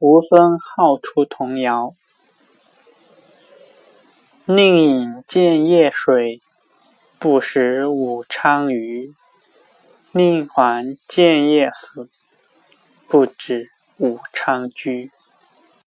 吴孙好出童谣。宁饮建业水，不食武昌鱼。宁还建业死，不止武昌居。